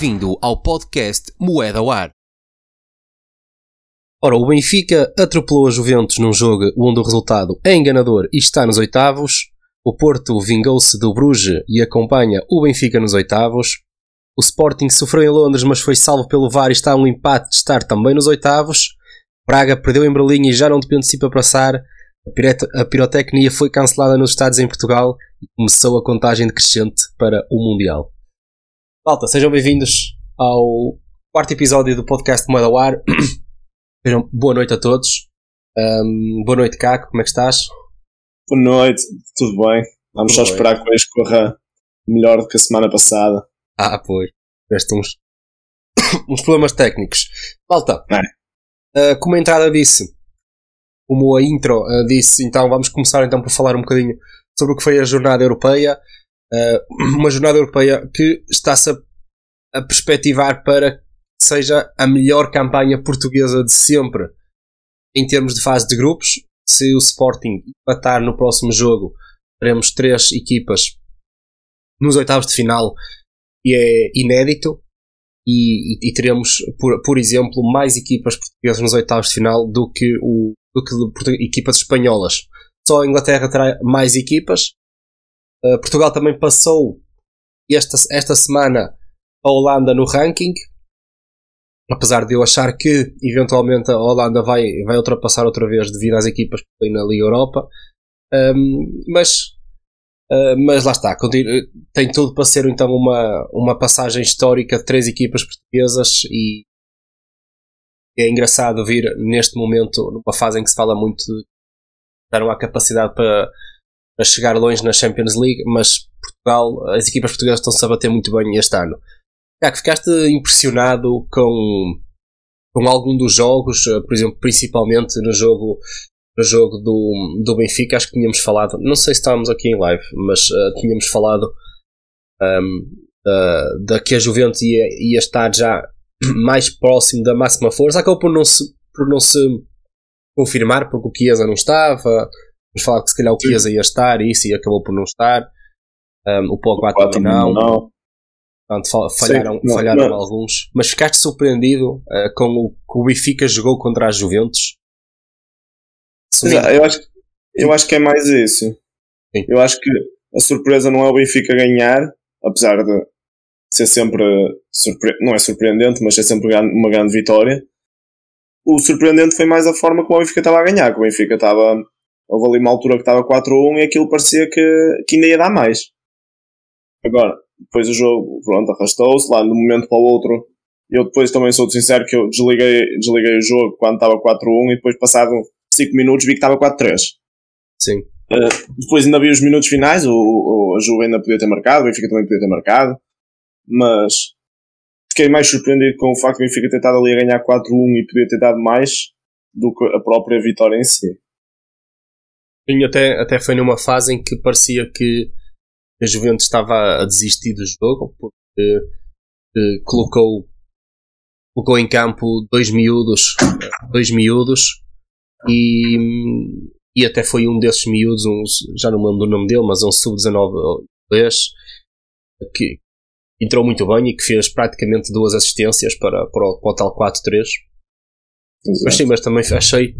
Bem-vindo ao podcast Moeda ao Ar. Ora, o Benfica atropelou a Juventus num jogo onde o resultado é enganador e está nos oitavos. O Porto vingou-se do Bruges e acompanha o Benfica nos oitavos. O Sporting sofreu em Londres, mas foi salvo pelo VAR e está um empate de estar também nos oitavos. Braga perdeu em Berlim e já não depende de si para passar. A pirotecnia foi cancelada nos Estados em Portugal e começou a contagem decrescente para o Mundial. Malta, sejam bem-vindos ao quarto episódio do podcast Moeda ao Ar. Sejam boa noite a todos. Um, boa noite, Caco, como é que estás? Boa noite, tudo bem? Vamos tudo só esperar bem. que hoje corra melhor do que a semana passada. Ah, pois. Tiveste uns, uns problemas técnicos. Malta, é. uh, como a entrada disse, como a intro uh, disse, então vamos começar então por falar um bocadinho sobre o que foi a jornada europeia. Uh, uma jornada europeia que está-se a, a perspectivar para que seja a melhor campanha portuguesa de sempre em termos de fase de grupos. Se o Sporting empatar no próximo jogo, teremos três equipas nos oitavos de final e é inédito. E, e, e teremos, por, por exemplo, mais equipas portuguesas nos oitavos de final do que, o, do que equipas espanholas. Só a Inglaterra terá mais equipas, Uh, Portugal também passou esta, esta semana a Holanda no ranking, apesar de eu achar que eventualmente a Holanda vai, vai ultrapassar outra vez devido às equipas que tem na Liga Europa. Um, mas, uh, mas lá está, tem tudo para ser então uma, uma passagem histórica de três equipas portuguesas e é engraçado vir neste momento, numa fase em que se fala muito de dar uma capacidade para a chegar longe na Champions League, mas Portugal, as equipas portuguesas estão-se a bater muito bem este ano. É, que ficaste impressionado com, com algum dos jogos, eh, por exemplo, principalmente no jogo, no jogo do, do Benfica, acho que tínhamos falado, não sei se estávamos aqui em live, mas uh, tínhamos falado um, ehm, da que a Juventus ia, ia estar já mais próximo da máxima força, acabou por não se, por não se confirmar, porque o Chiesa não estava, mas falava que se calhar o Chiesa ia estar e isso e acabou por não estar. Um, o Pogba também não. não. Portanto, falharam, Sim, não, falharam não. alguns. Mas ficaste surpreendido uh, com o que o Benfica jogou contra a Juventus? Exato, eu, acho, eu acho que é mais isso. Sim. Eu acho que a surpresa não é o Benfica ganhar, apesar de ser sempre surpre... não é surpreendente, mas é sempre uma grande vitória. O surpreendente foi mais a forma como o Benfica estava a ganhar, que o Benfica estava houve ali uma altura que estava 4-1 e aquilo parecia que, que ainda ia dar mais. Agora, depois o jogo, pronto, arrastou-se lá de um momento para o outro. Eu depois também sou sincero que eu desliguei, desliguei o jogo quando estava 4-1 e depois passado 5 minutos vi que estava 4-3. Sim. Uh, depois ainda vi os minutos finais, o, o, a Juve ainda podia ter marcado, o Benfica também podia ter marcado, mas fiquei mais surpreendido com o facto de o Benfica ter estado ali a ganhar 4-1 e podia ter dado mais do que a própria vitória em si. Sim, até, até foi numa fase em que parecia que a Juventus estava a desistir do jogo porque uh, colocou, colocou em campo dois miúdos, dois miúdos e, e até foi um desses miúdos, um, já não me lembro do nome dele, mas um sub-19 que entrou muito bem e que fez praticamente duas assistências para, para, o, para o tal 4-3. Mas sim, mas também achei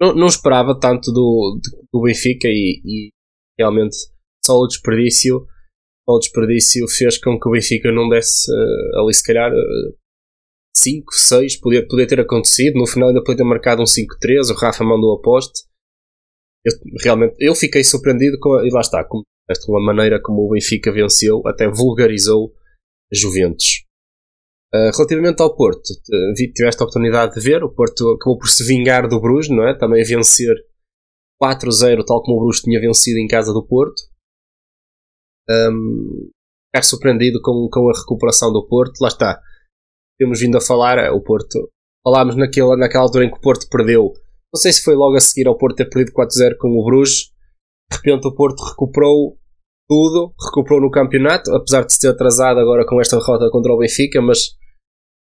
não, não esperava tanto do, do Benfica e, e, realmente só o desperdício o desperdício fez com que o Benfica não desse uh, ali se calhar 5, uh, 6, podia, podia ter acontecido, no final ainda podia ter marcado um 5-3, o Rafa mandou a poste. Eu, realmente eu fiquei surpreendido com a, e lá está, com, com a maneira como o Benfica venceu, até vulgarizou a Juventus Uh, relativamente ao Porto, tiveste a oportunidade de ver, o Porto acabou por se vingar do Bruges, não é? Também vencer 4-0, tal como o Bruges tinha vencido em casa do Porto. Um, ficar surpreendido com, com a recuperação do Porto, lá está. Temos vindo a falar, eh, o Porto, falámos naquela, naquela altura em que o Porto perdeu, não sei se foi logo a seguir ao Porto ter perdido 4-0 com o Bruges, de repente o Porto recuperou tudo, recuperou no campeonato, apesar de se ter atrasado agora com esta derrota contra o Benfica, mas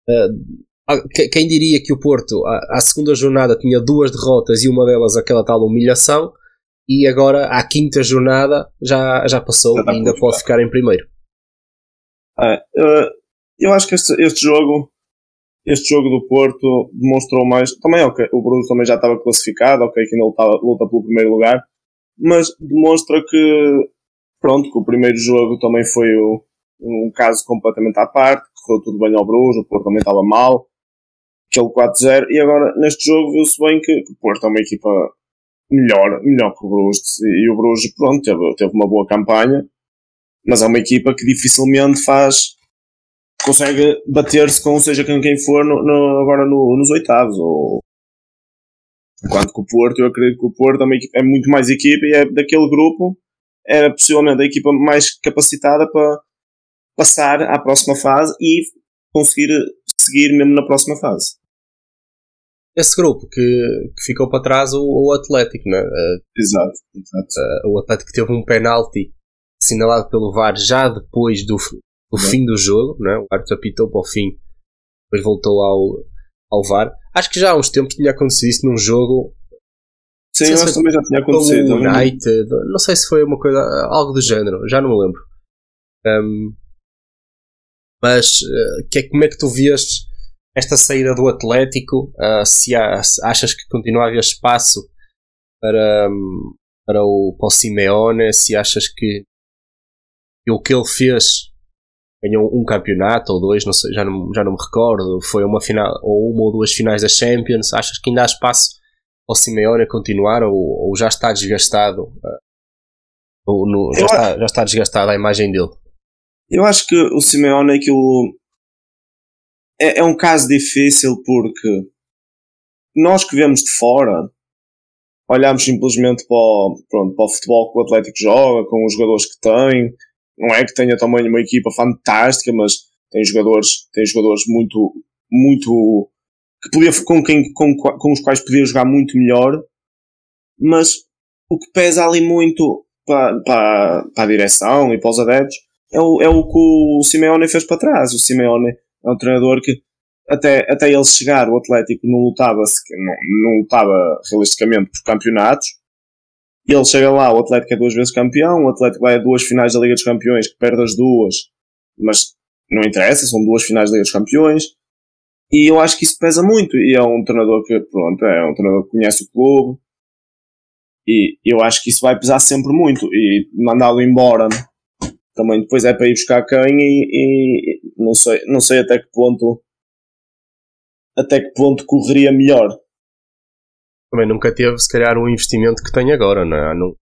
uh, quem diria que o Porto, à, à, segunda jornada, tinha duas derrotas e uma delas aquela tal humilhação, e agora à quinta jornada já, já passou já e ainda pode ficar em primeiro. uh, Eu acho que este, este jogo este jogo do Porto demonstrou mais. Também, ok, o Bruno também já estava classificado, ok, que ainda luta, luta pelo primeiro lugar, mas demonstra que, pronto, que o primeiro jogo também foi o, um caso completamente à parte, correu tudo bem ao Bruges, o Porto também estava mal, aquele 4-0, e agora neste jogo viu-se bem que, o Porto é uma equipa melhor, melhor que o Bruges, e o Bruges, pronto, teve, teve uma boa campanha, mas é uma equipa que dificilmente faz consegue bater-se com seja com quem for no, no, agora no, nos oitavos. Ou... Enquanto que o Porto, eu acredito que o Porto é, equipa, é muito mais equipa e é daquele grupo, era possivelmente a equipa mais capacitada para passar à próxima fase e conseguir seguir mesmo na próxima fase. Esse grupo que, que ficou para trás, o, o Atlético, né? Uh, exato, exato. Uh, o Atlético teve um penalti assinalado pelo VAR já depois do, o fim do jogo, né? o árbitro apitou para o fim, depois voltou ao, ao VAR. Acho que já há uns tempos tinha acontecido isso num jogo. Sim, eu acho que também já tinha acontecido. United, não sei se foi uma coisa, algo do género, já não me lembro. Um, mas uh, que, como é que tu vias esta saída do Atlético? Uh, se, há, se, achas que continua a haver espaço para, um, para, o, para o Simeone? Se achas que, que o que ele fez ganhou um campeonato ou dois, não sei, já não, já não me recordo, foi uma final ou uma ou duas finais da Champions. Achas que ainda há espaço ao Simeone a continuar ou, ou já está desgastado? Uh, ou no, já, está, já está desgastada a imagem dele? Eu acho que o Simeone aquilo é, é um caso difícil porque nós que vemos de fora olhamos simplesmente para o, pronto, para o futebol que o Atlético joga, com os jogadores que tem, não é que tenha também uma equipa fantástica, mas tem jogadores, tem jogadores muito, muito, que podia, com, quem, com, com os quais podia jogar muito melhor, mas o que pesa ali muito para, para, para a direção e para os adeptos é o, é o que o Simeone fez para trás. O Simeone é um treinador que até, até ele chegar, o Atlético não lutava, não, não lutava realisticamente por campeonatos, ele chega lá, o Atlético é duas vezes campeão, o Atlético vai a duas finais da Liga dos Campeões, que perde as duas, mas não interessa, são duas finais da Liga dos Campeões. E eu acho que isso pesa muito. E é um treinador que, pronto, é um treinador que conhece o clube. E eu acho que isso vai pesar sempre muito. E mandá-lo embora também depois é para ir buscar quem e, e, não sei, não sei até que ponto até que ponto correria melhor também nunca teve, se calhar, um investimento que tem agora, não é? Não,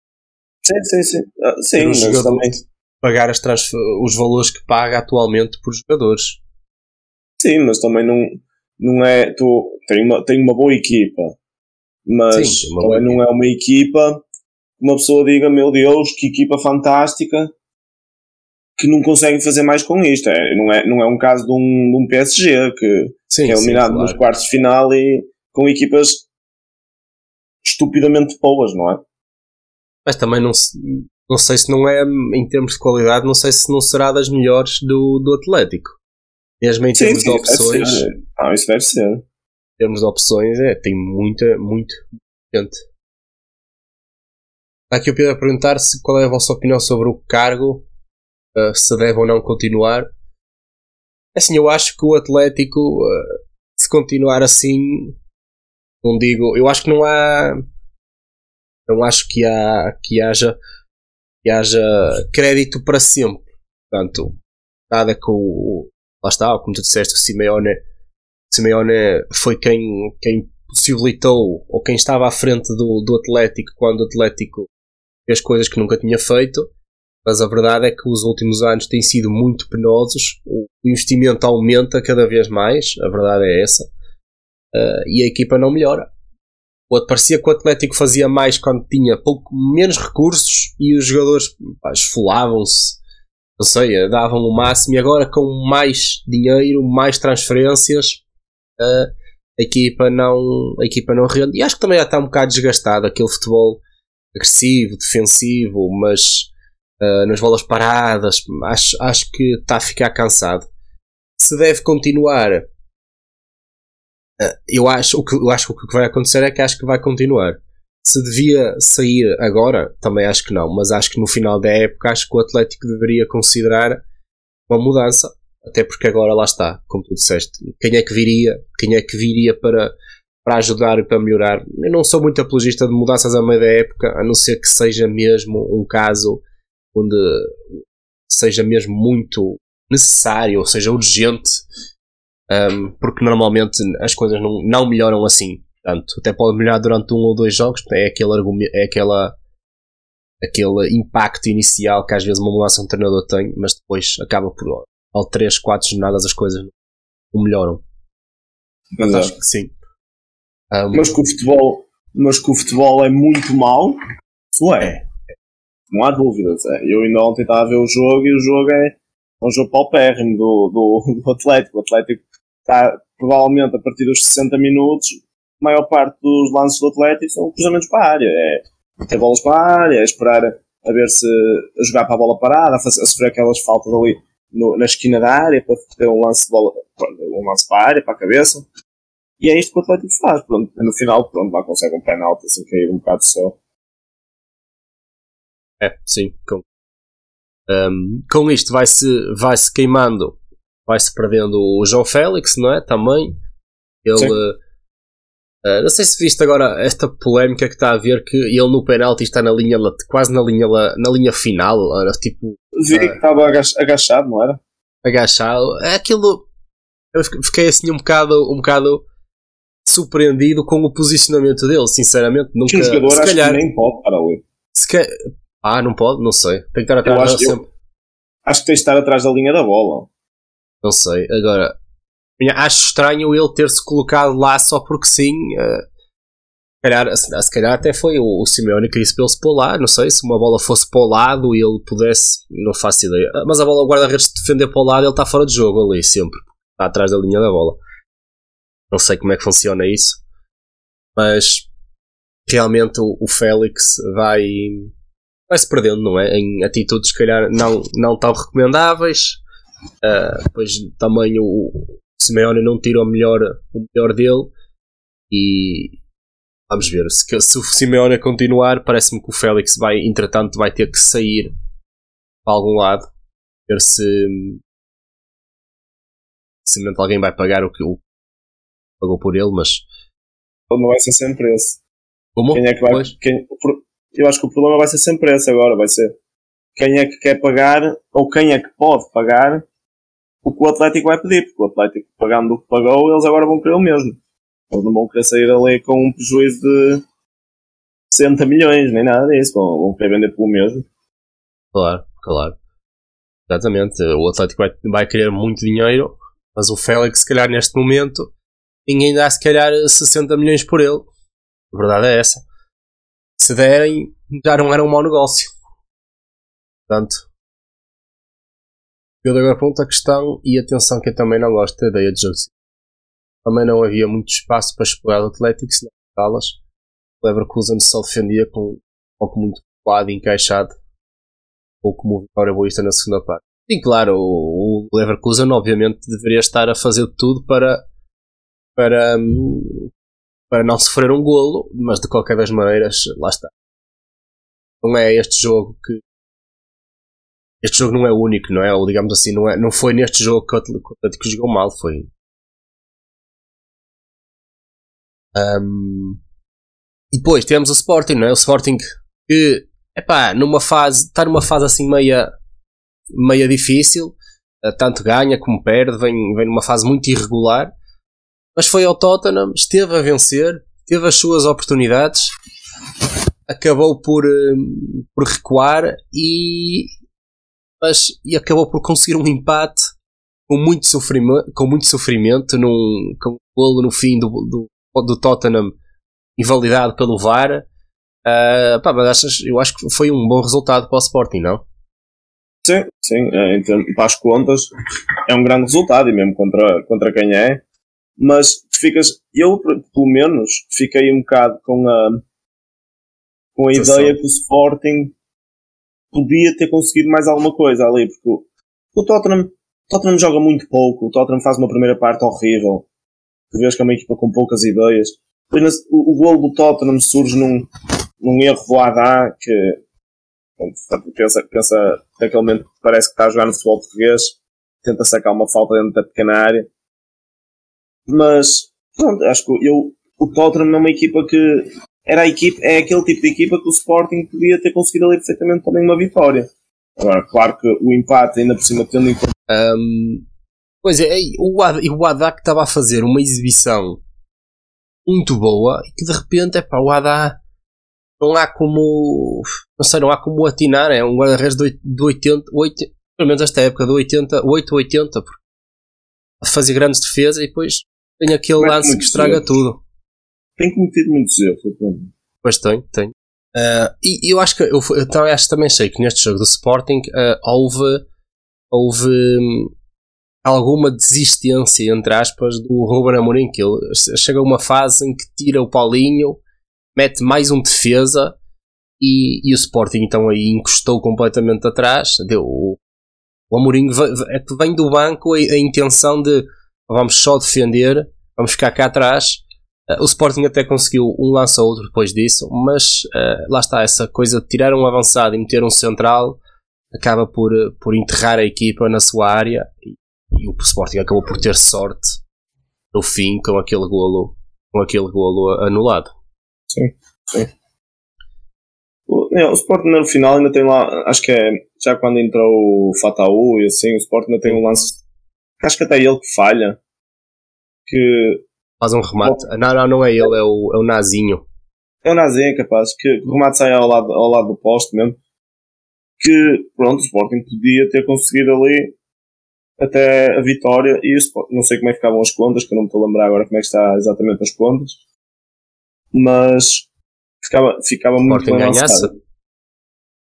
sim, sim, sim. Ah, sim, mas também. Pagar as os valores que paga atualmente por jogadores. Sim, mas também não, não é. Tu, tem, uma, tem uma boa equipa, mas sim, também não equipa. é uma equipa que uma pessoa diga: Meu Deus, que equipa fantástica, que não conseguem fazer mais com isto. É, não, é, não é um caso de um, de um PSG que, sim, que é eliminado sim, claro. nos quartos de final e com equipas estupidamente boas, não é? Mas também não, não sei se não é, em termos de qualidade, não sei se não será das melhores do, do Atlético. Mesmo em termos sim, de opções. Ah, isso deve ser. Em termos de opções, é, tem muita, muito gente. Aqui o Pedro a perguntar se qual é a vossa opinião sobre o cargo, uh, se deve ou não continuar. Assim, eu acho que o Atlético, uh, se continuar assim, não digo, eu acho que não há, não acho que, há, que haja, que haja crédito para sempre. Portanto, nada que o, lá está, como tu disseste, o Simeone, Simeone foi quem, quem possibilitou, ou quem estava à frente do, do Atlético quando o Atlético fez coisas que nunca tinha feito. Mas a verdade é que os últimos anos têm sido muito penosos, o investimento aumenta cada vez mais, a verdade é essa uh, e a equipa não melhora. O, parecia que o Atlético fazia mais quando tinha pouco menos recursos e os jogadores esfolavam-se, não sei, davam o máximo e agora com mais dinheiro, mais transferências, uh, a equipa não a equipa não rende. E acho que também já está um bocado desgastado aquele futebol agressivo, defensivo, mas uh, nas bolas paradas, acho, acho que está a ficar cansado. Se deve continuar eh, eu acho, o que, eu acho que o que vai acontecer é que acho que vai continuar. Se devia sair agora, também acho que não, mas acho que no final da época acho que o Atlético deveria considerar uma mudança. até porque agora lá está, como tu disseste, quem é que viria, quem é que viria para, para ajudar e para melhorar. Eu não sou muito apologista de mudanças a meio da época, a não ser que seja mesmo um caso onde seja mesmo muito necessário, ou seja, urgente, um, porque normalmente as coisas não, não melhoram assim. Portanto, até pode melhorar durante um ou dois jogos, é aquele argumento, é aquela aquele impacto inicial que às vezes uma mudança de um treinador tem, mas depois acaba por ao 3, 4 jornadas as coisas não melhoram. Mas acho que sim. Um, mas que o futebol, mas que o futebol é muito mau, isso é. Não há dúvidas. É. Eu ainda ontem estava a ver o jogo e o jogo é um jogo paupérrimo do, do, do Atlético. O Atlético está provavelmente a partir dos 60 minutos, maior parte dos lances do Atlético são cruzamentos para a área. É ter bolas para a área, é esperar a ver se a jogar para a bola parada, a, fazer, a sofrer aquelas faltas ali no, na esquina da área para ter um lance de bola, um lance para a área, para a cabeça. E é isto que o Atlético faz. Pronto, no final, pronto, lá consegue um penalti assim cair um bocado só. É, sim. Com, um, com isto vai-se vai -se queimando, vai-se perdendo o João Félix, não é? Também. Ele. Uh, não sei se viste agora esta polémica que está a ver que ele no penalti está na linha quase na linha na linha final, era tipo vi uh, que estava agachado, não era? Agachado, é aquilo eu fiquei assim um bocado um bocado surpreendido com o posicionamento dele, sinceramente, nunca jogador se calhar, acho que nem pode para. Se que, ah, não pode? Não sei. Tem que estar atrás acho, sempre. acho que tem de estar atrás da linha da bola. Não sei. Agora, acho estranho ele ter-se colocado lá só porque sim. Uh, calhar, se calhar até foi o, o Simeone que disse para ele se pôr lá. Não sei se uma bola fosse para o lado e ele pudesse. Não faço ideia. Mas a bola, guarda-redes se defender para o lado, ele está fora de jogo ali sempre. Está atrás da linha da bola. Não sei como é que funciona isso. Mas realmente o, o Félix vai vai-se perdendo, não é? Em atitudes, se calhar, não, não tão recomendáveis. Uh, depois também o Simeone não tira o melhor, o melhor dele. E vamos ver. Se, se o Simeone continuar, parece-me que o Félix vai, entretanto, vai ter que sair para algum lado. Ver se. Se alguém vai pagar o que o pagou por ele, mas. Não vai ser sempre esse. Como? Quem é que vai. Quem, eu acho que o problema vai ser sempre esse agora, vai ser quem é que quer pagar ou quem é que pode pagar o que o Atlético vai pedir, porque o Atlético pagando o que pagou, eles agora vão querer o mesmo. Eles não vão querer sair ali com um prejuízo de 60 milhões, nem nada disso, vão, querer vender pelo mesmo. Claro, claro. Exatamente, o Atlético vai, vai querer muito dinheiro, mas o Félix, se calhar neste momento, ninguém dá se calhar 60 milhões por ele. A verdade é essa se derem, já não era um mau negócio. Portanto, eu agora para outra questão e atenção que eu também não gosto da ideia de jogo Também não havia muito espaço para explorar o Atlético, se não alas. O Leverkusen só defendia com pouco muito quadro e encaixado, ou como vitória boísta na segunda parte. E claro, o Leverkusen obviamente deveria estar a fazer tudo para, para hum, para não sofrer um golo, mas de qualquer das maneiras, lá está. Não é este jogo que. Este jogo não é único, não é? Ou digamos assim, não, é, não foi neste jogo que o Atlético jogou mal, foi. Um, e depois temos o Sporting, não é? O Sporting que, epá, numa fase, está numa fase assim meia, meia difícil, eh, tanto ganha como perde, vem, vem numa fase muito irregular mas foi ao Tottenham, esteve a vencer, teve as suas oportunidades, acabou por, hum, por recuar e, mas, e acabou por conseguir um empate com muito sofrimento, com muito sofrimento num, com um golo no fim do, do, do Tottenham invalidado pelo VAR. Uh, pá, mas achas, eu acho que foi um bom resultado para o Sporting, não? Sim, sim, é, para as contas é um grande resultado e mesmo contra, contra quem é, mas ficas, eu pelo menos fiquei um bocado com a, com a ideia que o Sporting podia ter conseguido mais alguma coisa ali, porque o, o Tottenham, Tottenham joga muito pouco, o Tottenham faz uma primeira parte horrível, tu vês que é uma equipa com poucas ideias. O, o gol do Tottenham surge num, num erro voada que pensa, pensa naquele momento parece que está a jogar no futebol português tenta sacar uma falta dentro da pequena área. Mas, pronto, acho que eu, o Tottenham é uma equipa que era a equipa, é aquele tipo de equipa que o Sporting podia ter conseguido ali perfeitamente também uma vitória. Agora, claro que o empate, ainda por cima, tendo em conta. Um, pois é, o, o Haddad estava a fazer uma exibição muito boa e que de repente, é pá, o Haddad não há como. Não sei, não há como atinar. É um guarda-redes de 80, 80, pelo menos esta época, de 80, 8, 80, porque fazia grandes defesas e depois tem aquele lance que estraga tudo. Tem cometido muitos erros, Pois tem, tem. Uh, e eu acho que eu, eu, acho, também sei que neste jogo do Sporting uh, houve, houve um, alguma desistência, entre aspas, do Ruben Amorim, que ele chega a uma fase em que tira o Paulinho, mete mais um defesa e, e o Sporting então aí encostou completamente atrás, deu o, o Amorim é que vem do banco a, a intenção de vamos só defender, vamos ficar cá atrás o Sporting até conseguiu um lance ou outro depois disso, mas uh, lá está, essa coisa de tirar um avançado e meter um central acaba por, por enterrar a equipa na sua área e, e o Sporting acabou por ter sorte no fim com aquele golo, com aquele golo anulado. Sim, sim. É, o Sporting no final ainda tem lá, acho que é já quando entrou o Fataú e assim, o Sporting ainda tem um lance, acho que até ele que falha, que faz um remate. Não, não, não é ele, é o, é o Nazinho. É o Nazinho, é capaz, que o remate sai ao lado, ao lado do poste mesmo. Que, pronto, o Sporting podia ter conseguido ali até a vitória e não sei como é que ficavam as contas, que eu não me estou a lembrar agora como é que está exatamente as contas, mas ficava, ficava muito bem ganhasse?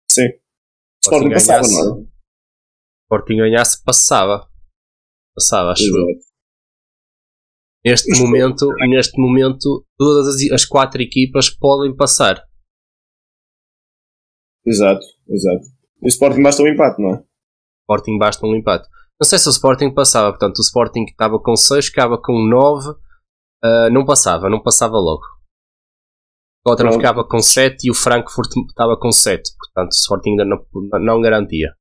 Sim. Sporting, Sporting passava, não é? Sporting ganhasse, passava. Passava, acho eu. Neste momento, neste momento, todas as, as quatro equipas podem passar. Exato, exato. E o Sporting basta um empate, não é? Sporting basta um empate. Não sei se o Sporting passava, portanto, o Sporting estava com 6, ficava com 9, uh, ah, não passava, não passava logo. O Tottenham ficava com 7 e o Frankfurt estava com 7, portanto, o Sporting ainda não, não garantia.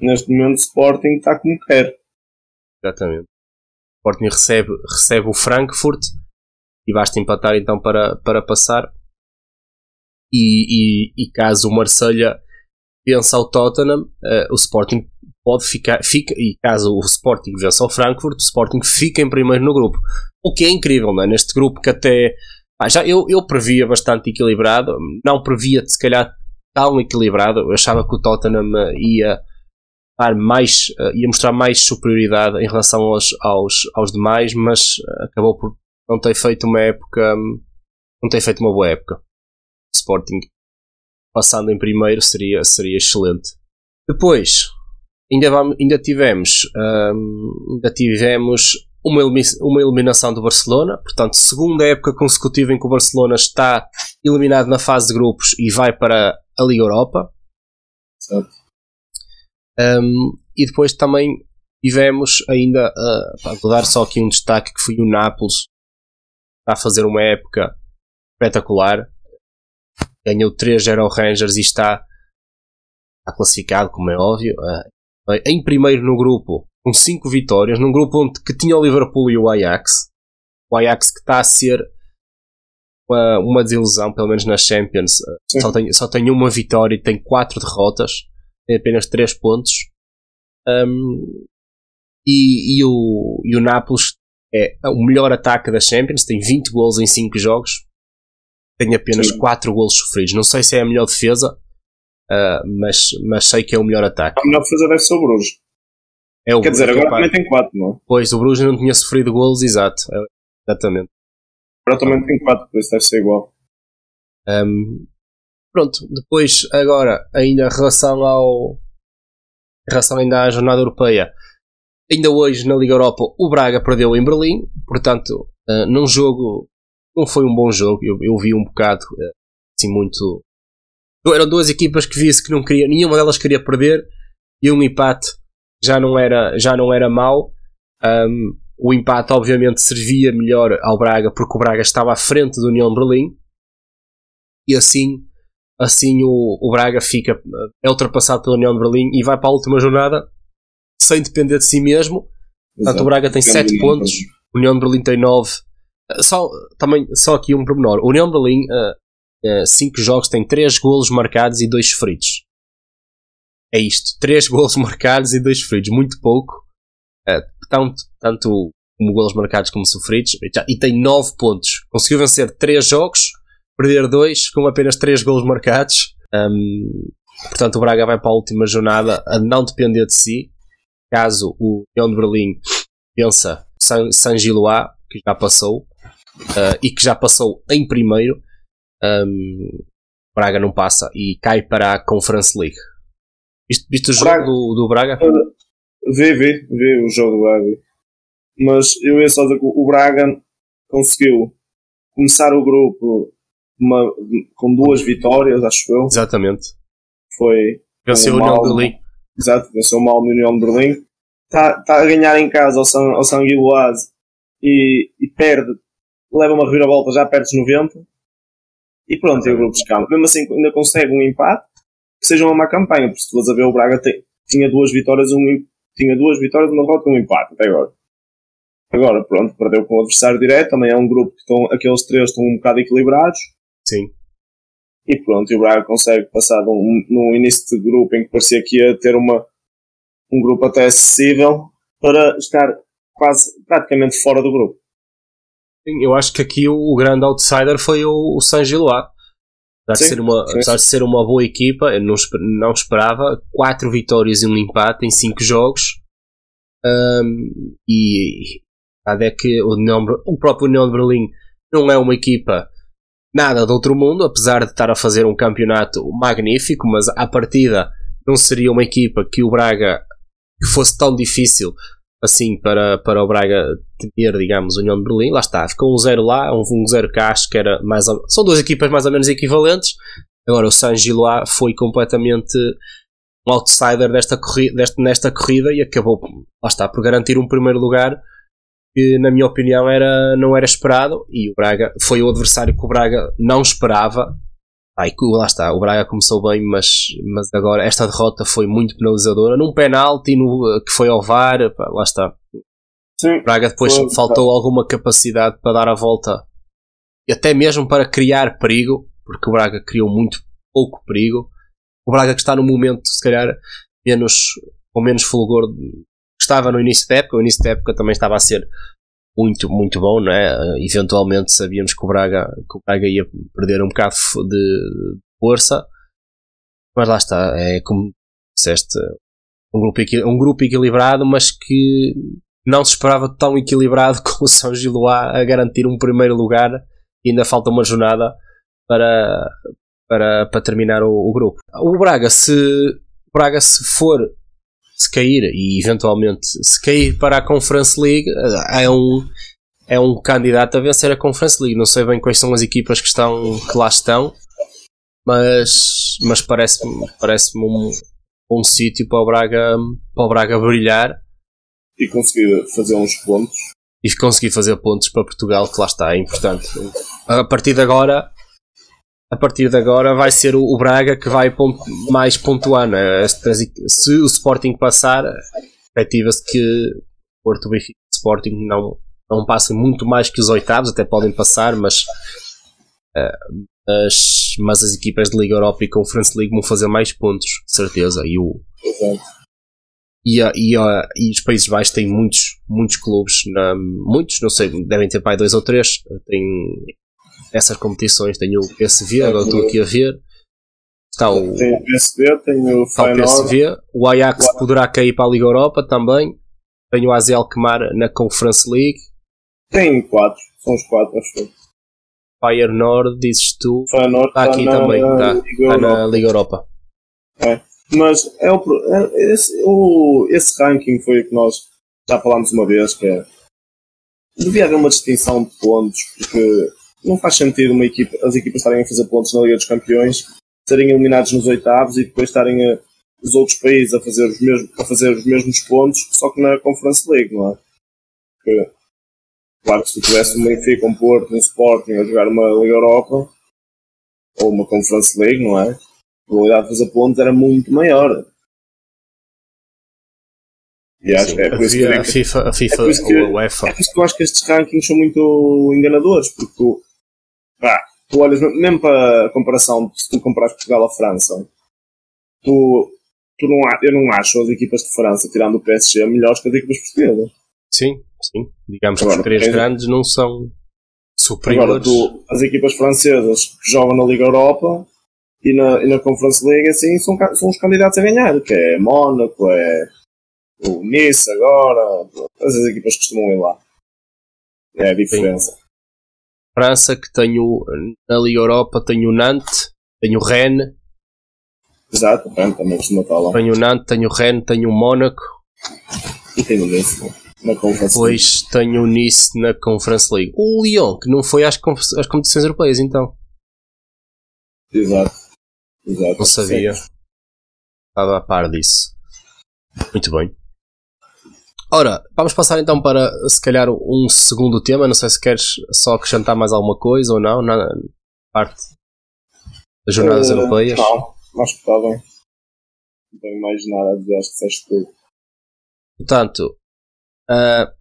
Neste momento, o Sporting está como quer. Exatamente. Sporting recebe, recebe o Frankfurt e basta empatar então para, para passar. E, e, e caso o Marselha vença ao Tottenham, uh, o Sporting pode ficar, fica, e caso o Sporting vença ao Frankfurt, o Sporting fica em primeiro no grupo. O que é incrível, não é? Neste grupo que até ah, já eu, eu previa bastante equilibrado, não previa se calhar tão equilibrado. Eu achava que o Tottenham ia dar mais, uh, ia mostrar mais superioridade em relação aos, aos, aos demais, mas uh, acabou por não ter feito uma época, um, não ter feito uma boa época. Sporting passando em primeiro seria, seria excelente. Depois, ainda, vamos, ainda tivemos, um, ainda tivemos uma, uma eliminação do Barcelona, portanto, segunda época consecutiva em que o Barcelona está eliminado na fase de grupos e vai para a Liga Europa. Certo. Um, e depois também tivemos ainda, uh, vou dar só aqui um destaque, que foi o Nápoles, a fazer uma época espetacular. Ganhou 3-0 ao Rangers e está, está classificado, como é óbvio, uh, em primeiro no grupo, com 5 vitórias, num grupo onde que tinha o Liverpool e o Ajax. O Ajax que está a ser uma, uma desilusão, pelo menos nas Champions. Só tem, só tem uma vitória e tem 4 derrotas tem apenas 3 pontos. Um, e, e, o, e o Nápoles é o melhor ataque da Champions, tem 20 gols em 5 jogos, tem apenas Sim. 4 gols sofridos. Não sei se é a melhor defesa, uh, mas, mas sei que é o melhor ataque. A melhor defesa deve ser o Bruges. É o, Quer dizer, agora também tem 4, não é? Pois, o Bruges não tinha sofrido gols, exato. É, exatamente. Agora também tem 4, por isso deve ser igual. Um, Pronto, depois, agora, ainda em relação ao. Em relação ainda à jornada europeia, ainda hoje na Liga Europa o Braga perdeu em Berlim, portanto, uh, num jogo. Não foi um bom jogo, eu, eu vi um bocado, uh, assim, muito. Eram duas equipas que vi-se que não queria, nenhuma delas queria perder e um empate já não era, já não era mau. Um, o empate, obviamente, servia melhor ao Braga porque o Braga estava à frente do União Berlim e assim assim o, o Braga fica é ultrapassado pela União de Berlim e vai para a última jornada sem depender de si mesmo. Portanto, o Braga tem 7 pontos, o União de Berlim tem 9. Só, também, só aqui um pormenor. O União de Berlim, 5 uh, uh, jogos, tem 3 golos marcados e 2 sofridos. É isto. 3 golos marcados e 2 sofridos. Muito pouco. Uh, tanto, tanto como golos marcados como sofridos. E tem 9 pontos. Conseguiu vencer 3 jogos, perder 2 com apenas 3 golos marcados. Um, portanto, o Braga vai para a última jornada a não depender de si. Caso o União de Berlim vença San Gilois, que já passou, uh, e que já passou em primeiro, um, Braga não passa e cai para a Conference League. Viste, viste o jogo Braga. Do, do Braga? Vê, vê, vê o jogo do Braga. Mas eu ia só dizer que o Braga conseguiu começar o grupo uma, com duas vitórias, acho eu. Exatamente. Foi. Venceu a União de Berlim. Exato, venceu o mal no União de Berlim. Está tá a ganhar em casa ao San, ao San e, e perde, leva uma reviravolta, já perde os 90. E pronto, e o grupo escala. Mesmo assim, ainda consegue um empate que seja uma má campanha, porque se tu a ver, o Braga tem, tinha duas vitórias, um, tinha duas vitórias, uma derrota e um empate até agora. Agora, pronto, perdeu com o adversário direto, também é um grupo que estão, aqueles três estão um bocado equilibrados. Sim. E pronto, e o Braga consegue passar num, num início de grupo em que parecia que ia ter uma, um grupo até acessível para estar quase praticamente fora do grupo. Eu acho que aqui o, o grande outsider foi o, o San Gilois. Apesar, de ser uma, apesar de ser uma boa equipa, eu não, não esperava 4 vitórias e um empate em 5 jogos. Um, e a é que o, União, o próprio de Berlim não é uma equipa nada de outro mundo, apesar de estar a fazer um campeonato magnífico, mas à partida não seria uma equipa que o Braga que fosse tão difícil assim para, para o Braga ter, digamos, União de Berlim. Lá está, ficou um zero lá, um, um zero cá, acho que era mais ou, são duas equipas mais ou menos equivalentes. Agora o San Gilois foi completamente um outsider desta corrida, desta, nesta corrida e acabou, lá está, por garantir um primeiro lugar que na minha opinião era, não era esperado e o Braga foi o adversário que o Braga não esperava. Ai, lá está, o Braga começou bem, mas, mas agora esta derrota foi muito penalizadora. Num penalti no, que foi ao VAR, pá, lá está. Sim, o Braga depois foi, faltou tá. alguma capacidade para dar a volta e até mesmo para criar perigo, porque o Braga criou muito pouco perigo. O Braga que está no momento, se calhar, menos, com menos fulgor estava no início da época, o início da época também estava a ser muito, muito bom, não é? Eventualmente sabíamos que o Braga, que o Braga ia perder um bocado de força, mas lá está, é como disseste, um grupo, um grupo equilibrado, mas que não se esperava tão equilibrado com o São Gilois a garantir um primeiro lugar e ainda falta uma jornada para, para, para terminar o, o grupo. O Braga, se o Braga se for se cair e eventualmente se cair para a Conference League é um é um candidato a vencer a Conference League. Não sei bem quais são as equipas que estão que lá estão, mas mas parece-me parece-me um, um sítio para o Braga para o Braga brilhar e conseguir fazer uns pontos e conseguir fazer pontos para Portugal que lá está é importante. A partir de agora a partir de agora vai ser o, Braga que vai ponto, mais pontuar. Né? Se o Sporting passar, efetiva-se que Porto, Benfica e Sporting não, não passem muito mais que os oitavos, até podem passar, mas, uh, mas, mas as equipas de Liga Europa e Conference League vão fazer mais pontos, certeza. E, o, e, a, e, a, e os Países Baixos têm muitos, muitos clubes, na, muitos, não sei, devem ter pai dois ou três. Essas competições. Tenho o PSV, agora estou aqui a ver. Está o, tem o PSV, tem o Feyenoord. o PSV. O Ajax poderá cair para a Liga Europa também. Tenho o AZ Alkmaar na Conference League. Tem quatro, são os quatro, acho que. Fire Nord, dizes tu. Feyenoord está aqui na, também, está, está na Liga Europa. É. Mas é o, é, esse, o, esse ranking foi o que nós já falámos uma vez, que é. Devia haver uma distinção de pontos, porque não faz sentido uma equipa, as equipas estarem a fazer pontos na Liga dos Campeões, serem eliminados nos oitavos e depois estarem a, os outros países a fazer os, mesmos, a fazer os mesmos pontos, só que na Conference League, não é? Porque, claro que se tu tivesse um Benfica, um Porto, um Sporting a jogar uma Liga Europa, ou uma Conference League, não é? A probabilidade de fazer pontos era muito maior. E acho, Sim, é por isso que a FIFA, a FIFA é que, ou a UEFA. É por isso que eu acho que estes rankings são muito enganadores, porque tu, pá, tu olhas, mesmo para a comparação, se tu comparas Portugal à França, tu, tu não, eu não acho as equipas de França, tirando o PSG, melhores que as equipas portuguesas. Sim, sim. Digamos Agora, que os três grandes não são superiores. Agora, tu, as equipas francesas que jogam na Liga Europa e na, e na Conference League, assim, são, são os candidatos a ganhar, que é Mónaco, é o Nice agora, todas as equipas costumam ir lá. É a diferença. França, que tenho na Liga Europa, tenho o Nantes, tenho o Rennes. Exato, o Rennes também costuma estar lá. Tenho o Nantes, tenho o Rennes, tenho o Mónaco. E tenho o Nice na Conference Depois tenho o Nice na Conference League. O Lyon, que não foi às, às competições europeias, então. Exato. Exato. Não sabia. Estava a par disso. Muito bem. Ora, vamos passar então para se calhar um segundo tema. Não sei se queres só acrescentar mais alguma coisa ou não na parte das jornadas uh, europeias. Não, acho que está bem. Não tenho mais nada a dizer, acho que disseste tudo. Portanto, uh,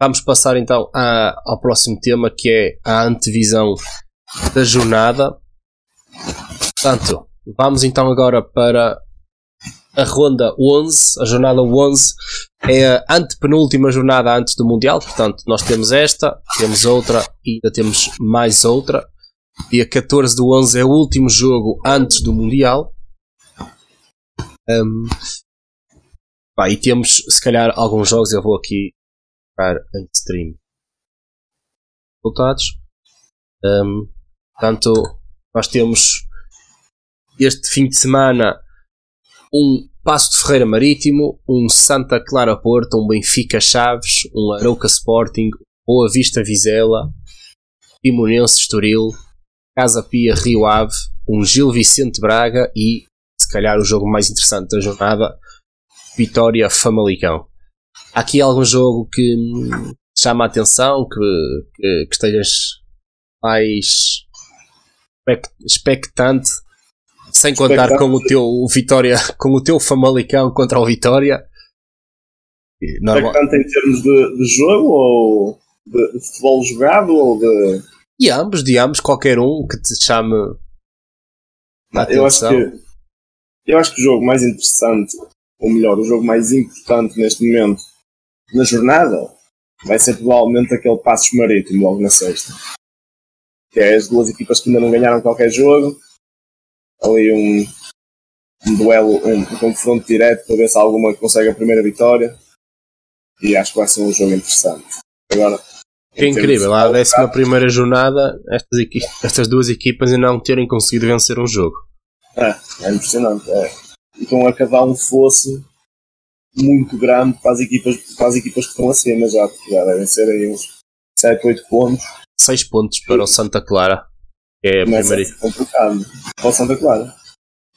vamos passar então a, ao próximo tema que é a antevisão da jornada. Portanto, vamos então agora para a ronda 11, a jornada 11 é a antepenúltima jornada antes do Mundial, portanto nós temos esta, temos outra e ainda temos mais outra. Dia 14 do 11 é o último jogo antes do Mundial. Um, pá, e temos se calhar alguns jogos, eu vou aqui para em stream resultados. Um, portanto, nós temos este fim de semana um Passo de Ferreira Marítimo, um Santa Clara Porto, um Benfica Chaves, um Arouca Sporting, Boa Vista Vizela, Timonense Estoril, Casa Pia Rio Ave, um Gil Vicente Braga e, se calhar, o jogo mais interessante da jornada, Vitória Famalicão. Há aqui algum jogo que chama a atenção, que, que, que estejas mais expectante sem contar com o teu Vitória, com o teu Famalicão contra o Vitória. Normal. Expectante em termos de, de jogo ou de, de, futebol jogado ou de. De ambos, de ambos, qualquer um que te chame. Não, eu acho que eu acho que o jogo mais interessante, ou melhor, o jogo mais importante neste momento na jornada vai ser provavelmente aquele Passos Marítimo logo na sexta. Que é as duas equipas que ainda não ganharam qualquer jogo ali um, um duelo, um, um, confronto direto para ver se alguma consegue a primeira vitória. E acho que vai ser um jogo interessante. Agora, é incrível, à décima primeira jornada, estas, estas duas equipas ainda não terem conseguido vencer um jogo. É, é impressionante. É. Então a cada um fosse muito grande para as equipas, para as equipas que estão acima já, já devem ser aí uns 7, 8 pontos. 6 pontos para o Santa Clara é a primeira. A complicado. Para o Santa Clara.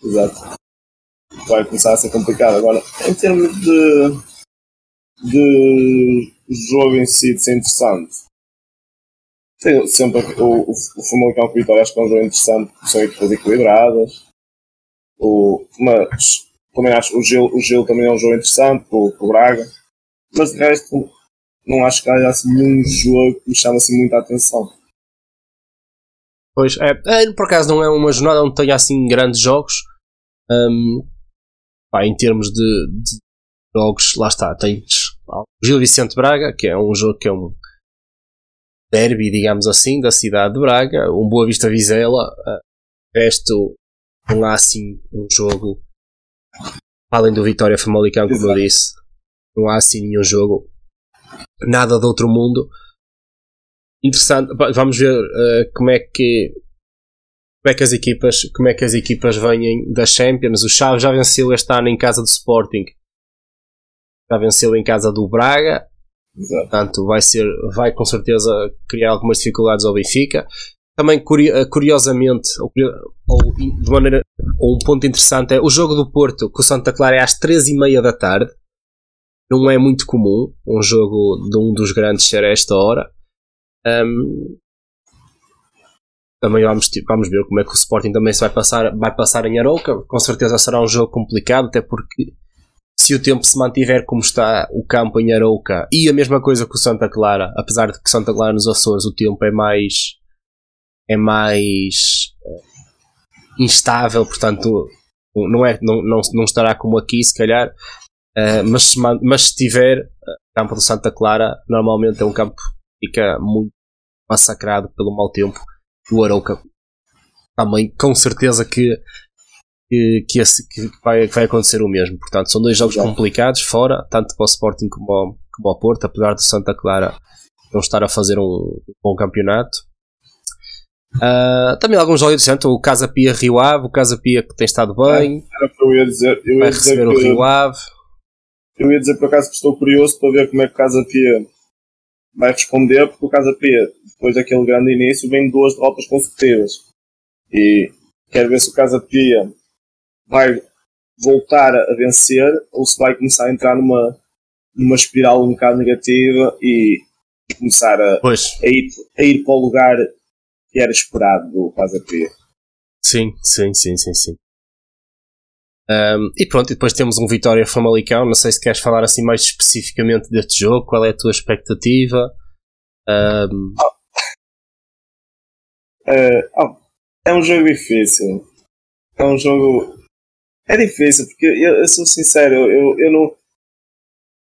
Exato. Vai começar a ser complicado. Agora, em termos de, de jogo em si, de ser interessante, tem sempre o, o, o Famalicão com Vitória acho que é um jogo interessante, são equipas equilibradas. O, mas também acho o Gil, o Gil também é um jogo interessante com, com o Braga. Mas de resto, não acho que haja assim, nenhum jogo que me chame assim muita atenção. Pois, é, é, por acaso não é uma jornada onde tenha assim grandes jogos. Um, pá, em termos de, de, jogos, lá está, tens o Gil Vicente Braga, que é um jogo que é um derby, digamos assim, da cidade de Braga, um Boa Vista Vizela, uh, resto não há assim um jogo além do Vitória Famalicão, como Exato. eu disse, não há assim nenhum jogo, nada de outro mundo interessante. Vamos ver uh, como é que como é que as equipas como é que as equipas vêm da Champions. O Chaves já venceu este ano em casa do Sporting, já venceu em casa do Braga. Exato. Portanto, vai ser, vai com certeza criar algumas dificuldades ao Benfica. Também eh, curiosamente, ou, ou de maneira, ou um ponto interessante é o jogo do Porto com o Santa Clara é às três e meia da tarde. Não é muito comum um jogo de um dos grandes ser a esta hora. Um, também vamos, vamos ver como é que o Sporting também se vai passar, vai passar em Arouca. Com certeza será um jogo complicado, até porque se o tempo se mantiver como está o campo em Arouca e a mesma coisa que o Santa Clara, apesar de que Santa Clara nos Açores o tempo é mais é mais uh, instável, portanto não, é, não, não, não estará como aqui se calhar, uh, mas, mas se tiver o campo do Santa Clara normalmente é um campo fica muito massacrado pelo mau tempo do Arouca também com certeza que que, que, esse, que vai, vai, acontecer o mesmo. Portanto, são dois jogos Exato. complicados fora, tanto para o Sporting como ao, como ao Porto, apesar do Santa Clara não estar a fazer um, um bom campeonato. Uh, também alguns jogos interessantes, o Casa Pia Rio Ave, o Casa Pia que tem estado bem. Era eu ia dizer. Eu ia vai receber o Rio Ave. Eu ia dizer por acaso que estou curioso para ver como é que o Casa Pia vai responder, porque o Casa Pia, depois daquele grande início, vem duas derrotas consecutivas. E quero ver se o Casa Pia vai voltar a vencer ou se vai começar a entrar numa, numa espiral um bocado negativa e começar a, a, ir, a ir para o lugar que era esperado do Casa Pia. Sim, sim, sim, sim, sim. Um, e pronto, e depois temos um Vitória Famalicão. Não sei se queres falar assim mais especificamente deste jogo. Qual é a tua expectativa? Um... Uh, oh, é um jogo difícil. É um jogo é difícil, porque eu, eu sou sincero, eu, eu, não.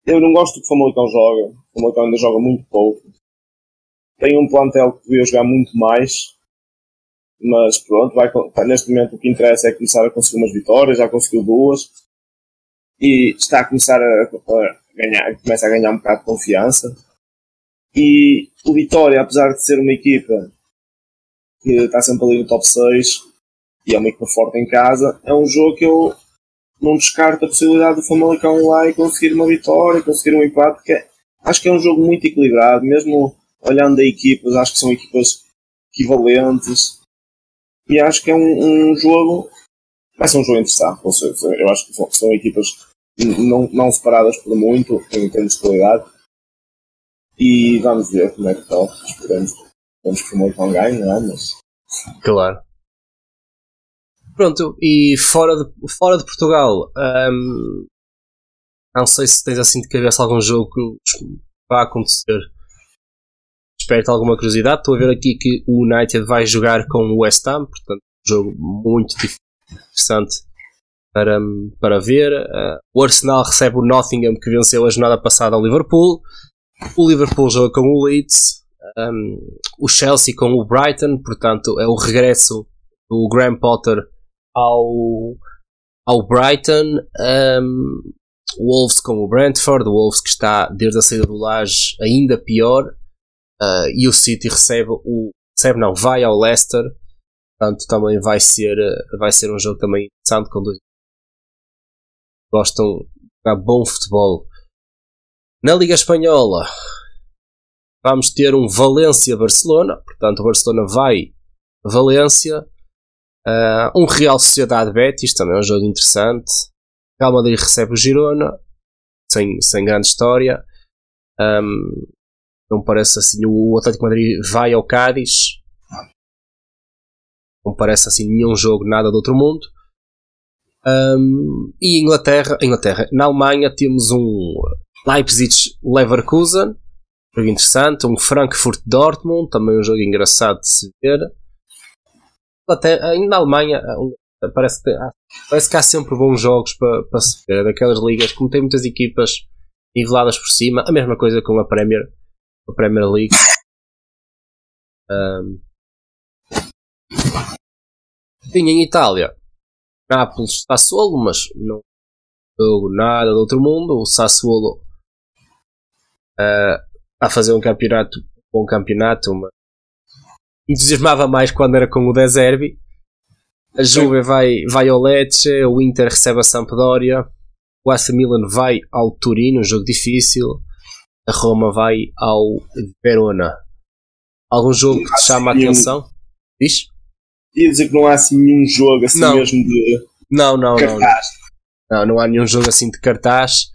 Eu não gosto do que o Famalicão joga. O Famalicão ainda joga muito pouco. Tem um plantel que devia jogar muito mais. Mas pronto, vai, neste momento o que interessa é começar a conseguir umas vitórias, já conseguiu duas. E está a começar a, a ganhar, começa a ganhar um bocado de confiança. E o Vitória, apesar de ser uma equipa que está sempre ali no top 6, e é uma equipa forte em casa, é um jogo que eu não descarto a possibilidade do Famalicão lá e conseguir uma vitória, conseguir um empate, porque é, acho que é um jogo muito equilibrado, mesmo olhando a equipas, acho que são equipas equivalentes, e acho que é um, um jogo, vai ser um jogo interessante, seja, eu acho que são, equipas não, não separadas por muito, em termos de qualidade, e vamos ver como é que está, esperemos, esperemos que o Famalicão ganhe, não é? Mas... Claro. Pronto, e fora de, fora de Portugal, um, não sei se tens assim de cabeça algum jogo que vai acontecer. Espero alguma curiosidade. Estou a ver aqui que o United vai jogar com o West Ham, portanto, um jogo muito interessante para, para ver. Uh, o Arsenal recebe o Nottingham, que venceu a jornada passada ao Liverpool. O Liverpool joga com o Leeds. Um, o Chelsea com o Brighton, portanto, é o regresso do Graham Potter ao, ao Brighton, um, Wolves com o Brentford, o Wolves que está desde a saída do Laje ainda pior, uh, e o City recebe o recebe não, vai ao Leicester, portanto também vai ser, vai ser um jogo também interessante dois gostam de jogar bom futebol. Na Liga Espanhola vamos ter um Valência-Barcelona, portanto o Barcelona vai Valência Uh, um Real Sociedade Betis, também é um jogo interessante. Real Madrid recebe o Girona, sem, sem grande história. Um, não parece assim. O Atlético Madrid vai ao Cádiz. Não parece assim nenhum jogo, nada do outro mundo. Um, e Inglaterra, Inglaterra, na Alemanha temos um Leipzig Leverkusen, jogo interessante, um Frankfurt Dortmund, também um jogo engraçado de se ver. Até ainda na Alemanha parece que, parece que há sempre bons jogos para, para se ver, daquelas ligas, como tem muitas equipas niveladas por cima, a mesma coisa com a Premier, a Premier League. Um, tinha em Itália Nápoles Sassuolo, mas não jogo nada do outro mundo. O Sassuolo uh, a fazer um campeonato, um bom campeonato, mas entusiasmava mais quando era com o Deserbi. A Juve vai, vai ao Lecce, o Inter recebe a Sampdoria, o AC Milan vai ao Turino, um jogo difícil, a Roma vai ao Verona. Algum jogo que te chama a atenção? Diz? Ia dizer que não há assim nenhum jogo assim não. mesmo de não, não, cartaz. Não, não. Não, há nenhum jogo assim de cartaz.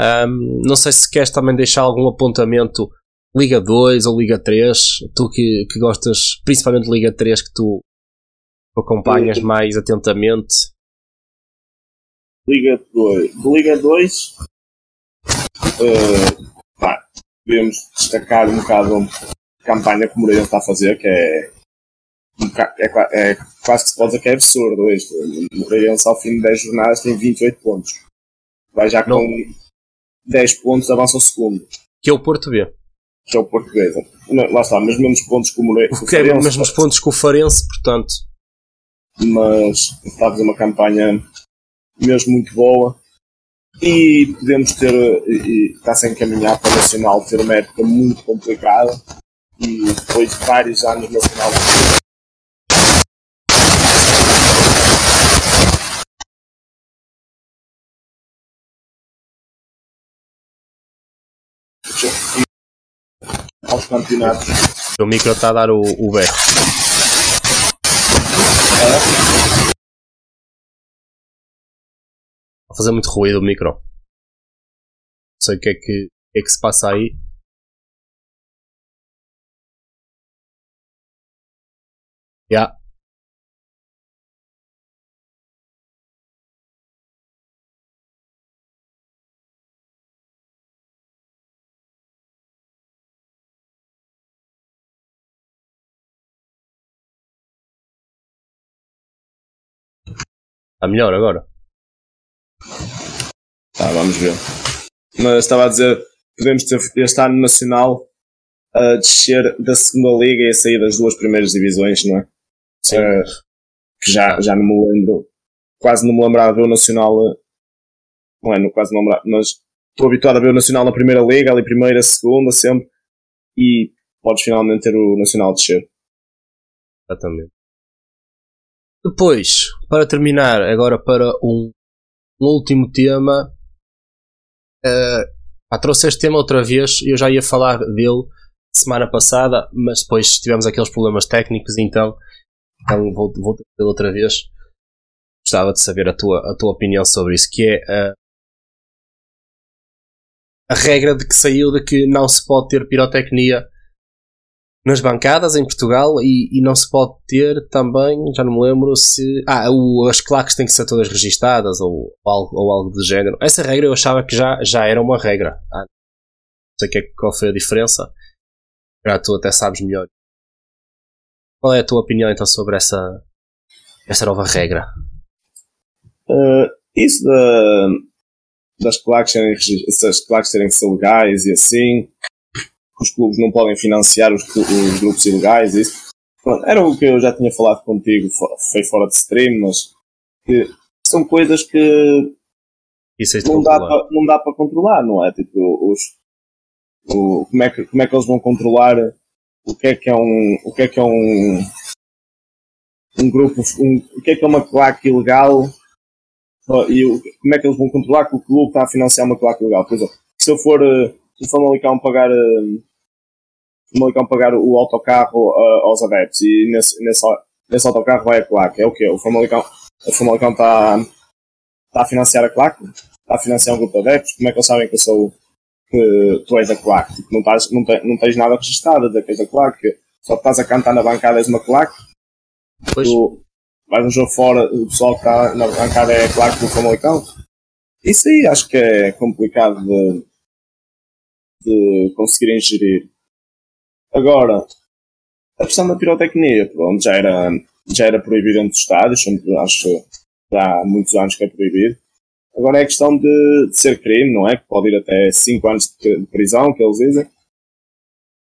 Um, não sei se queres também deixar algum apontamento Liga 2 ou Liga 3, tu que, que gostas principalmente de Liga 3, que tu acompanhas mais atentamente. Liga 2. De Liga 2, uh, pá, podemos destacar um bocado a campanha que o Moreira está a fazer, que é, é, é quase que se pode dizer que é absurdo isto. O Moreirense ao fim de 10 jornadas tem 28 pontos. Vai já com Não. 10 pontos, avança o segundo. Que é o Porto B. Que é o Portuguesa. Lá está, mas mesmos pontos que o Moreirense. Que é, mesmos pontos que o Farense, portanto. Mas está a fazer uma campanha mesmo muito boa. E podemos ter, e está-se a encaminhar para o Nacional ter uma época muito complicada. E depois de vários anos no final aos campeonatos. O micro está a dar o, o berro. É? A fazer muito ruído o micro. Não sei o que é que, é que se passa aí. Yeah. Está melhor agora? Tá, vamos ver. Mas estava a dizer, podemos ter este ano nacional a descer da segunda liga e a sair das duas primeiras divisões, não é? Sim. Uh, que já, já não me lembro, quase não me lembrava de ver o Nacional, não é, não, quase não lembrava, mas estou habituado a ver o Nacional na primeira liga, ali primeira, segunda, sempre, e podes finalmente ter o Nacional descer. Exatamente. Depois, para terminar, agora para um, um último tema. Uh, trouxe este tema outra vez eu já ia falar dele semana passada, mas depois tivemos aqueles problemas técnicos, então, então vou, vou outra vez. Gostava de saber a tua, a tua opinião sobre isso, que é a, a regra de que saiu de que não se pode ter pirotecnia nas bancadas em Portugal e, e, não se pode ter também, já não me lembro se. Ah, o, as claques têm que ser todas registadas ou, algo, ou algo do género. Essa regra eu achava que já, já era uma regra. Ah, não sei que, é qual foi a diferença. Já tu até sabes melhor. Qual é a tua opinião então sobre essa, essa nova regra? Uh, isso da, das claques serem, essas claques terem que ser legais e assim os clubes não podem financiar os, os grupos ilegais. Isso. Pronto, era o que eu já tinha falado contigo, foi fora de stream, mas que são coisas que é não, dá pra, não dá para controlar, não é? Tipo, os, o, como, é que, como é que eles vão controlar o que é que é um, o que é que é um, um grupo, um, o que é que é uma claque ilegal e o, como é que eles vão controlar que o clube está a financiar uma claque ilegal? Por exemplo, se eu for eh, o Famalicão pagar, uh, Famalicão pagar o autocarro uh, aos adeptos e nesse, nesse, nesse autocarro vai a claque. É o quê? O Famalicão, o Famalicão está tá a financiar a claque? Está a financiar um grupo de adeptos? Como é que eles sabem que eu sou que tu és a claque? Tipo, não, estás, não, te, não tens nada registrado de que és a claque. Só estás a cantar na bancada és uma claque. Pois. Tu vais um jogo fora, o pessoal que está na bancada é a claque do Famalicão. Isso aí acho que é complicado de, de conseguirem gerir. Agora, a questão da pirotecnia, pronto, já era, já era proibido entre os estádios, sempre, acho que já há muitos anos que é proibido. Agora é a questão de, de ser crime, não é? Que pode ir até 5 anos de prisão, que eles dizem.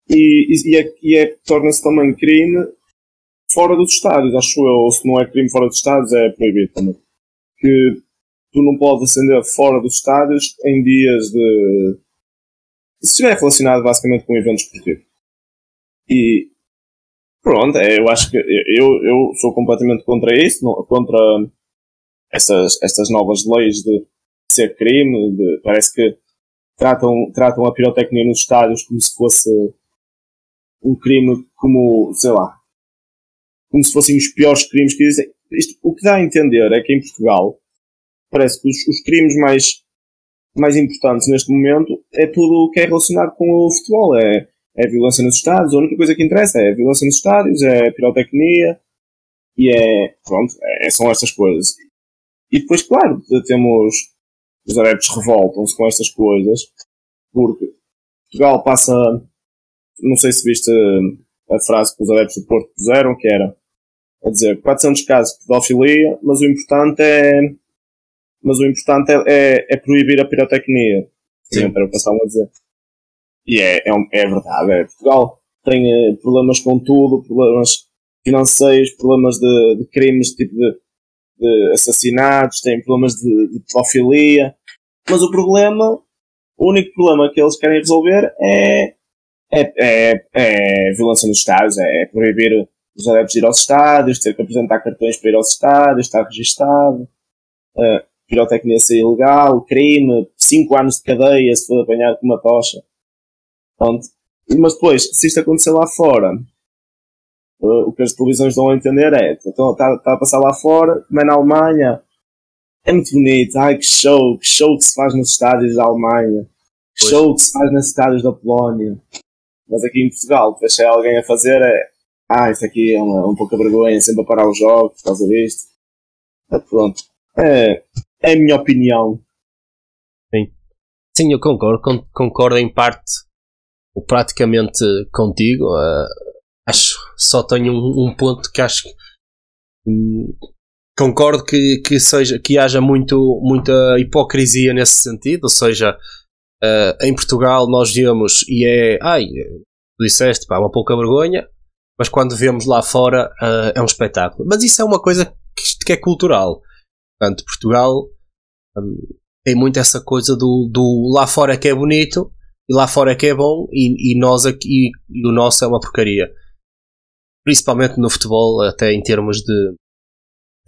E, e, é, e é, torna-se também crime fora dos estádios, acho eu. Ou se não é crime fora dos estádios, é proibido também. Que tu não podes acender fora dos estádios em dias de se estiver relacionado basicamente com um evento esportivo. E pronto, é, eu acho que eu, eu sou completamente contra isso, contra essas, estas novas leis de ser crime, de, parece que tratam, tratam a pirotecnia nos estádios como se fosse um crime como, sei lá, como se fossem os piores crimes que existem. Isto, o que dá a entender é que em Portugal parece que os, os crimes mais mais importantes neste momento é tudo o que é relacionado com o futebol. É, é violência nos estádios, a única coisa que interessa é violência nos estádios, é pirotecnia e é. Pronto, é, são estas coisas. E depois, claro, temos os adeptos revoltam-se com estas coisas, porque Portugal passa, não sei se viste a frase que os adeptos do Porto puseram, que era a dizer 400 casos de pedofilia, mas o importante é mas o importante é, é, é proibir a pirotecnia. Sim. Que passavam a dizer. E é, é, é verdade, é. Portugal tem eh, problemas com tudo, problemas financeiros, problemas de, de crimes, tipo de, de, assassinatos, tem problemas de, de pedofilia. Mas o problema, o único problema que eles querem resolver é, é, é, é violência nos estádios, é proibir os adeptos ir aos estádios, ter que apresentar cartões para ir aos estádios, estar registado, uh, pirotecnia ser ilegal, crime, 5 anos de cadeia se for apanhado com uma tocha. Pronto. Mas depois, se isto acontecer lá fora, uh, o que as televisões dão a entender é, então está, tá a passar lá fora, como é na Alemanha, é muito bonito, ai que show, que show que se faz nos estádios da Alemanha, que pois. show que se faz nos estádios da Polónia. Mas aqui em Portugal, depois se é alguém a fazer, é, ah, isto aqui é uma, um pouco vergonha, sempre a parar os jogos por causa disto. Pronto. É, é a minha opinião. Sim. Sim, eu concordo, concordo em parte, ou praticamente contigo. Uh, acho, só tenho um, um, ponto que acho que um, concordo que, que, seja, que haja muito, muita hipocrisia nesse sentido, ou seja, uh, em Portugal nós vemos e é, ai, tu disseste, pá, uma pouca vergonha, mas quando vemos lá fora uh, é um espetáculo. Mas isso é uma coisa que, que é cultural. Portanto, Portugal um, tem muito essa coisa do, do lá fora que é bonito e lá fora que é bom e, e nós aqui e o nosso é uma porcaria. Principalmente no futebol, até em termos de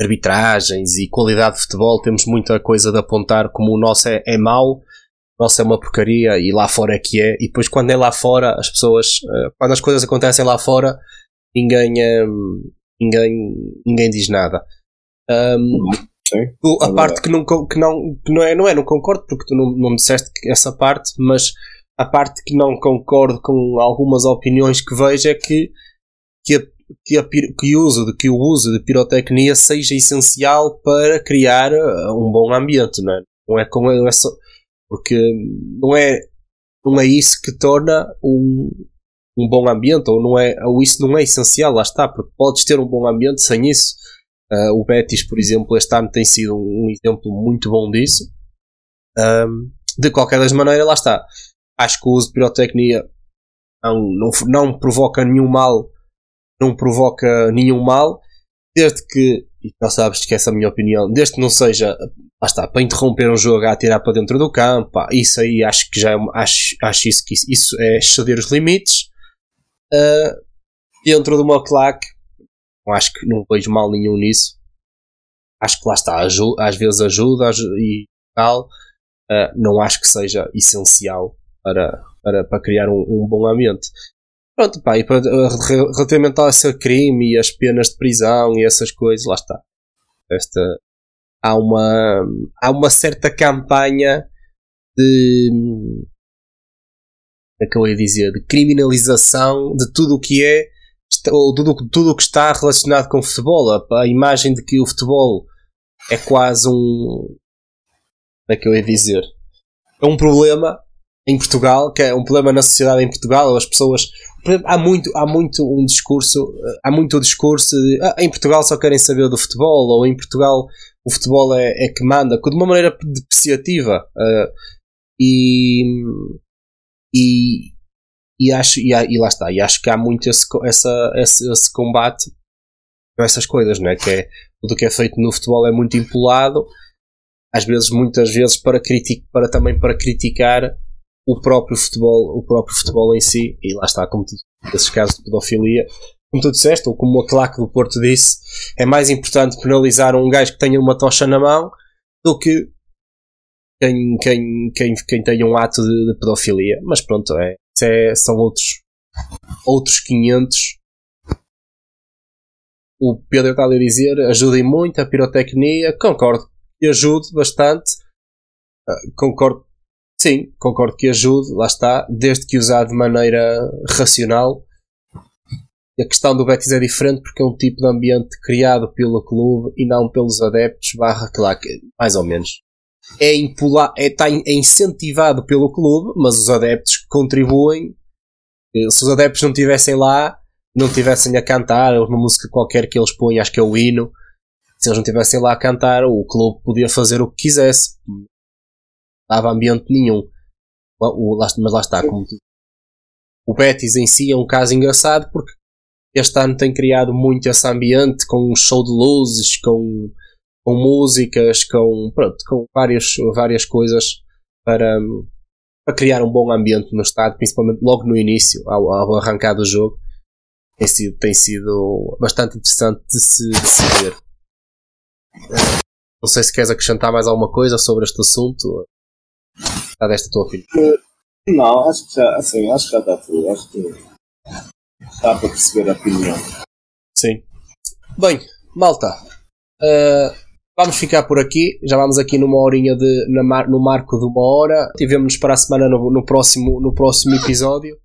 arbitragens e qualidade de futebol, temos muita coisa de apontar como o nosso é, é mau, o nosso é uma porcaria e lá fora é que é. E depois, quando é lá fora, as pessoas, eh, quando as coisas acontecem lá fora, ninguém, hum, ninguém, ninguém diz nada. Um, Sim, a é parte que não, que não, que não é, não é, não concordo porque tu não, não disseste essa parte, mas a parte que não concordo com algumas opiniões que vejo é que, que, a, que, a, que, o uso de, que o uso de pirotecnia seja essencial para criar uh, um bom ambiente, não é? Não é com essa, porque não é, não é isso que torna um, um bom ambiente, ou, não é, ou isso não é essencial, lá está, porque podes ter um bom ambiente sem isso Uh, o Betis, por exemplo, este ano tem sido um, exemplo muito bom disso. Um, de qualquer das maneiras, lá está. Acho que o uso de pirotecnia não, não, não provoca nenhum mal, não provoca nenhum mal, desde que, e já sabes que essa é a minha opinião, desde que não seja, lá está, para interromper um jogo a atirar para dentro do campo, pá, isso aí acho que já é, acho, acho isso que isso, isso é exceder os limites. Uh, dentro de uma claque, acho que não vejo mal nenhum nisso. Acho que lá está, às vezes ajuda e tal. Uh, não acho que seja essencial para, para, para criar um, um bom ambiente. Pronto, pá, e para, uh, relativamente a esse crime e as penas de prisão e essas coisas, lá está. Esta, há, uma, há uma certa campanha de. Como é que eu ia dizer? De criminalização de tudo o que é tudo, tudo que está relacionado com o futebol, a, a, imagem de que o futebol é quase um. Como é que eu ia dizer? É um problema em Portugal, que é um problema na sociedade em Portugal, as pessoas. Há muito, há muito um discurso, há muito o discurso de ah, em Portugal só querem saber do futebol, ou em Portugal o futebol é, é que manda, de uma maneira depreciativa. Uh, e, e, e acho e, e, lá está e acho que há muito esse, essa, esse, esse combate com essas coisas não é? Que é tudo que é feito no futebol é muito empolado às vezes muitas vezes para criticar para também para criticar o próprio futebol o próprio futebol em si. E lá está como tu, esses casos de pedofilia como tu disseste ou como a claque do Porto disse é mais importante penalizar um gajo que tenha uma tocha na mão do que quem, quem, quem, quem tenha um ato de, de pedofilia. Mas pronto é é, são outros, outros 500. O Pedro está a dizer, ajudem muito a pirotecnia. Concordo ajude bastante. Uh, concordo, sim, concordo que ajude, lá está, desde que usar de maneira racional. a questão do Betis é diferente porque é um tipo de ambiente criado pelo clube e não pelos adeptos, barra, claro, mais ou menos. É, impula, é, tá, é incentivado pelo clube, mas os adeptos contribuem. Se os adeptos não estivessem lá, não estivessem a cantar, uma música qualquer que eles põem, acho que é o hino, se eles não estivessem lá a cantar, o clube podia fazer o que quisesse. Não dava ambiente nenhum. Mas lá está, como o Betis em si é um caso engraçado porque este ano tem criado muito esse ambiente com um show de luzes, com, com músicas, com, pronto, com várias, várias coisas para, para criar um bom ambiente no estádio, principalmente logo no início, ao, ao arrancar do jogo. Tem sido, tem sido bastante interessante de se, de se ver. Não sei se queres acrescentar mais alguma coisa sobre este assunto. Está desta tua opinião. Não, acho que já, assim, acho que já está tudo. Acho que Dá para perceber a opinião. Sim. Bem, malta. Uh, vamos ficar por aqui. Já vamos aqui numa horinha de, na no marco de uma hora. Tivemos-nos para a semana no, no, próximo, no próximo episódio.